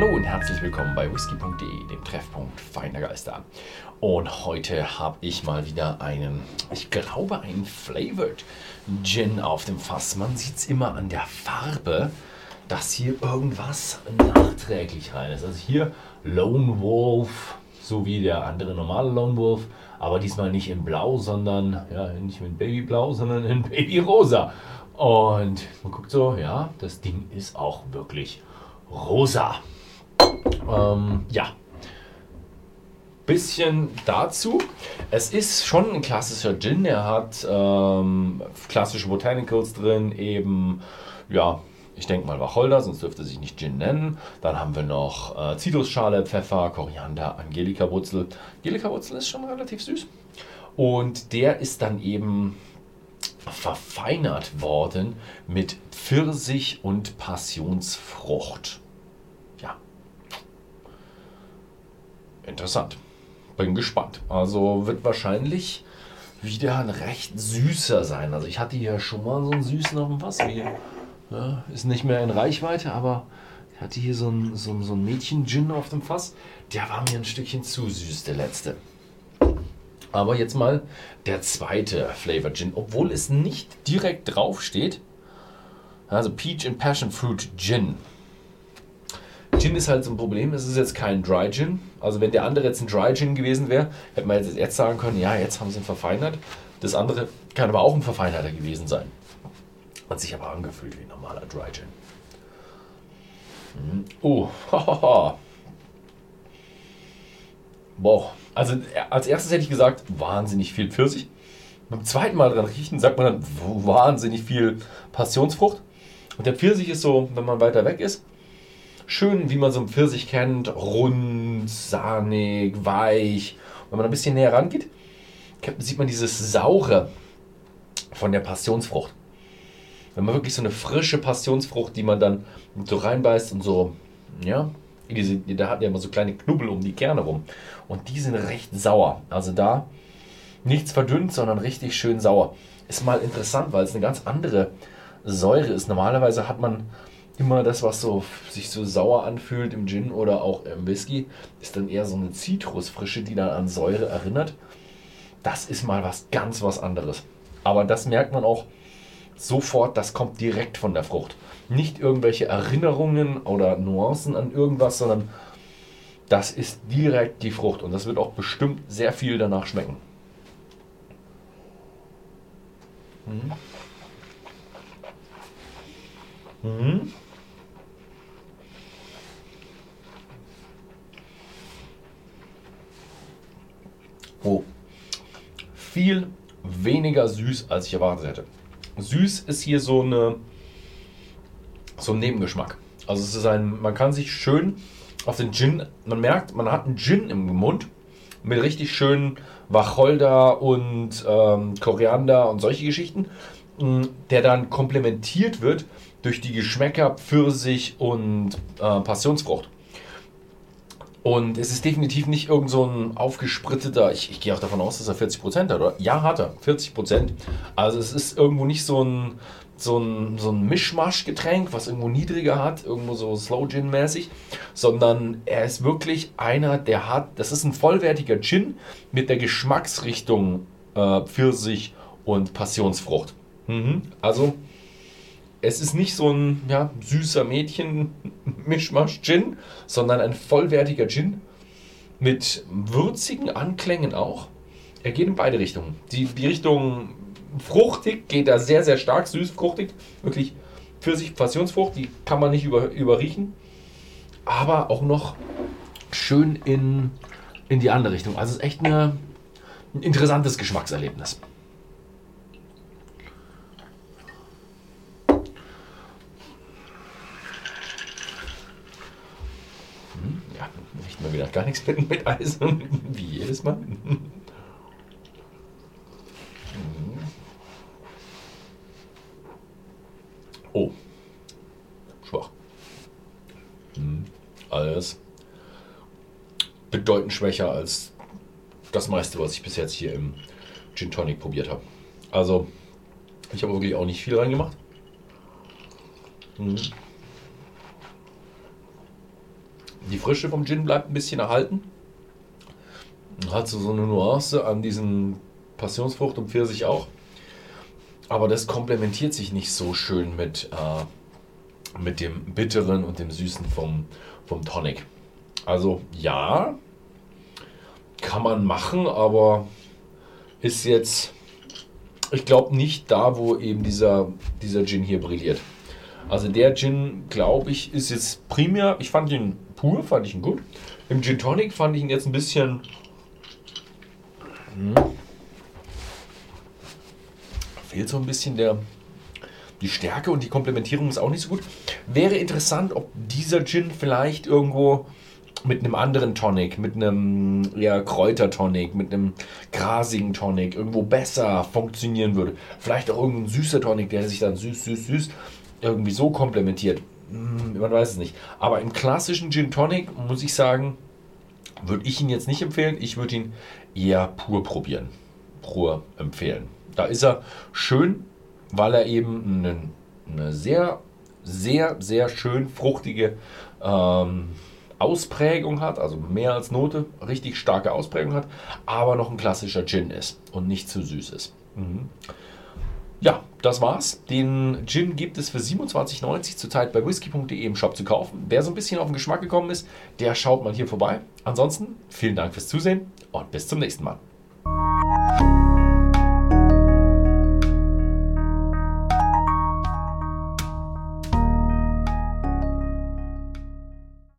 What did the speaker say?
Hallo und herzlich willkommen bei whisky.de, dem Treffpunkt feiner Geister. Und heute habe ich mal wieder einen, ich glaube, einen Flavored Gin auf dem Fass. Man sieht es immer an der Farbe, dass hier irgendwas nachträglich rein ist. Also hier Lone Wolf, so wie der andere normale Lone Wolf, aber diesmal nicht in Blau, sondern ja, nicht mit Babyblau, sondern in Babyrosa. Und man guckt so, ja, das Ding ist auch wirklich rosa. Ähm, ja. Bisschen dazu. Es ist schon ein klassischer Gin. Er hat ähm, klassische Botanicals drin, eben, ja, ich denke mal Wacholder, sonst dürfte sich nicht Gin nennen. Dann haben wir noch äh, Zitrusschale, Pfeffer, Koriander, Angelika-Wurzel. Angelika-Wurzel ist schon relativ süß. Und der ist dann eben verfeinert worden mit Pfirsich und Passionsfrucht. Ja. Interessant. Bin gespannt. Also wird wahrscheinlich wieder ein recht süßer sein. Also ich hatte hier schon mal so einen süßen auf dem Wasser. Hier, ja, ist nicht mehr in Reichweite, aber ich hatte hier so ein, so, so ein Mädchen-Gin auf dem Fass. Der war mir ein Stückchen zu süß, der letzte. Aber jetzt mal der zweite Flavor Gin, obwohl es nicht direkt drauf steht. Also Peach and Passion Fruit Gin. Gin ist halt so ein Problem, es ist jetzt kein Dry Gin. Also wenn der andere jetzt ein Dry Gin gewesen wäre, hätte man jetzt, sagen können, ja, jetzt haben sie ihn verfeinert. Das andere kann aber auch ein verfeinerter gewesen sein. Hat sich aber angefühlt wie ein normaler Dry Gin. Mhm. Oh, hahaha. Boah, also als erstes hätte ich gesagt, wahnsinnig viel Pfirsich. Beim zweiten Mal dran riechen, sagt man dann wahnsinnig viel Passionsfrucht. Und der Pfirsich ist so, wenn man weiter weg ist, schön, wie man so einen Pfirsich kennt, rund, sahnig, weich. Wenn man ein bisschen näher rangeht, sieht man dieses Saure von der Passionsfrucht. Wenn man wirklich so eine frische Passionsfrucht, die man dann so reinbeißt und so, ja, diese, da hat ja immer so kleine Knubbel um die Kerne rum. Und die sind recht sauer. Also da nichts verdünnt, sondern richtig schön sauer. Ist mal interessant, weil es eine ganz andere Säure ist. Normalerweise hat man immer das, was so sich so sauer anfühlt im Gin oder auch im Whisky, ist dann eher so eine Zitrusfrische, die dann an Säure erinnert. Das ist mal was ganz was anderes. Aber das merkt man auch sofort, das kommt direkt von der Frucht. Nicht irgendwelche Erinnerungen oder Nuancen an irgendwas, sondern das ist direkt die Frucht und das wird auch bestimmt sehr viel danach schmecken. Mhm. Mhm. Oh, viel weniger süß, als ich erwartet hätte. Süß ist hier so eine so ein Nebengeschmack. Also es ist ein, man kann sich schön auf den Gin, man merkt, man hat einen Gin im Mund mit richtig schönen Wacholder und ähm, Koriander und solche Geschichten, mm, der dann komplementiert wird durch die Geschmäcker Pfirsich und äh, Passionsfrucht. Und es ist definitiv nicht irgend so ein aufgespritteter, ich, ich gehe auch davon aus, dass er 40% hat, oder? Ja, hat er, 40%. Also es ist irgendwo nicht so ein, so ein, so ein Mischmasch-Getränk, was irgendwo niedriger hat, irgendwo so Slow Gin-mäßig, sondern er ist wirklich einer, der hat, das ist ein vollwertiger Gin mit der Geschmacksrichtung äh, Pfirsich und Passionsfrucht. Mhm. Also es ist nicht so ein ja, süßer Mädchen-Mischmasch-Gin, sondern ein vollwertiger Gin mit würzigen Anklängen auch. Er geht in beide Richtungen. Die, die Richtung fruchtig geht er sehr, sehr stark, süß, fruchtig. Wirklich Pfirsich, Passionsfrucht, die kann man nicht über, überriechen. Aber auch noch schön in, in die andere Richtung. Also es ist echt eine, ein interessantes Geschmackserlebnis. Mal wieder gar nichts mit, mit Eis, wie jedes Mal. Oh, schwach. Hm. Alles bedeutend schwächer als das meiste, was ich bis jetzt hier im Gin Tonic probiert habe. Also, ich habe wirklich auch nicht viel reingemacht. Hm. Die Frische vom Gin bleibt ein bisschen erhalten. Hat so, eine Nuance an diesen Passionsfrucht und Pfirsich auch. Aber das komplementiert sich nicht so schön mit, äh, mit dem Bitteren und dem Süßen vom, vom Tonic. Also ja, kann man machen, aber ist jetzt, ich glaube, nicht da, wo eben dieser, dieser Gin hier brilliert. Also der Gin, glaube ich, ist jetzt primär, ich fand ihn pur, fand ich ihn gut. Im Gin Tonic fand ich ihn jetzt ein bisschen... Hm, fehlt so ein bisschen der, die Stärke und die Komplementierung ist auch nicht so gut. Wäre interessant, ob dieser Gin vielleicht irgendwo mit einem anderen Tonic, mit einem ja, Kräutertonic, mit einem grasigen Tonic irgendwo besser funktionieren würde. Vielleicht auch irgendein süßer Tonic, der sich dann süß, süß, süß irgendwie so komplementiert. Hm, man weiß es nicht. Aber im klassischen Gin Tonic muss ich sagen, würde ich ihn jetzt nicht empfehlen. Ich würde ihn eher pur probieren. Pur empfehlen. Da ist er schön, weil er eben eine, eine sehr, sehr, sehr schön fruchtige ähm, Ausprägung hat, also mehr als Note, richtig starke Ausprägung hat, aber noch ein klassischer Gin ist und nicht zu süß ist. Mhm. Ja, das war's. Den Gin gibt es für 27,90 zurzeit bei whisky.de im Shop zu kaufen. Wer so ein bisschen auf den Geschmack gekommen ist, der schaut mal hier vorbei. Ansonsten vielen Dank fürs Zusehen und bis zum nächsten Mal.